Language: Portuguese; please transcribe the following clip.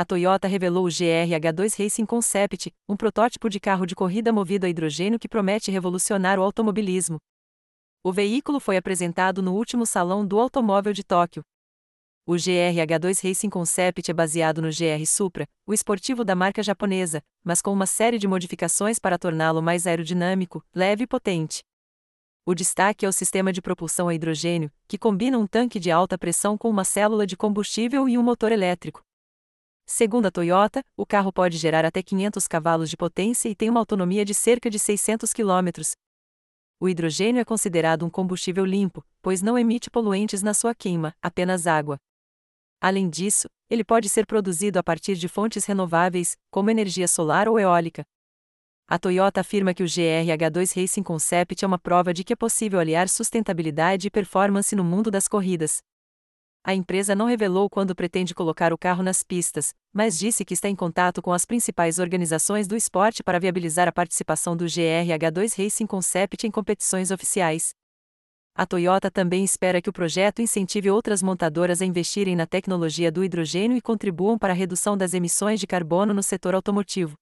a Toyota revelou o GR-H2 Racing Concept, um protótipo de carro de corrida movido a hidrogênio que promete revolucionar o automobilismo. O veículo foi apresentado no último Salão do Automóvel de Tóquio. O GR-H2 Racing Concept é baseado no GR Supra, o esportivo da marca japonesa, mas com uma série de modificações para torná-lo mais aerodinâmico, leve e potente. O destaque é o sistema de propulsão a hidrogênio, que combina um tanque de alta pressão com uma célula de combustível e um motor elétrico. Segundo a Toyota, o carro pode gerar até 500 cavalos de potência e tem uma autonomia de cerca de 600 km. O hidrogênio é considerado um combustível limpo, pois não emite poluentes na sua queima, apenas água. Além disso, ele pode ser produzido a partir de fontes renováveis, como energia solar ou eólica. A Toyota afirma que o GR-H2 Racing Concept é uma prova de que é possível aliar sustentabilidade e performance no mundo das corridas. A empresa não revelou quando pretende colocar o carro nas pistas, mas disse que está em contato com as principais organizações do esporte para viabilizar a participação do GR-H2 Racing Concept em competições oficiais. A Toyota também espera que o projeto incentive outras montadoras a investirem na tecnologia do hidrogênio e contribuam para a redução das emissões de carbono no setor automotivo.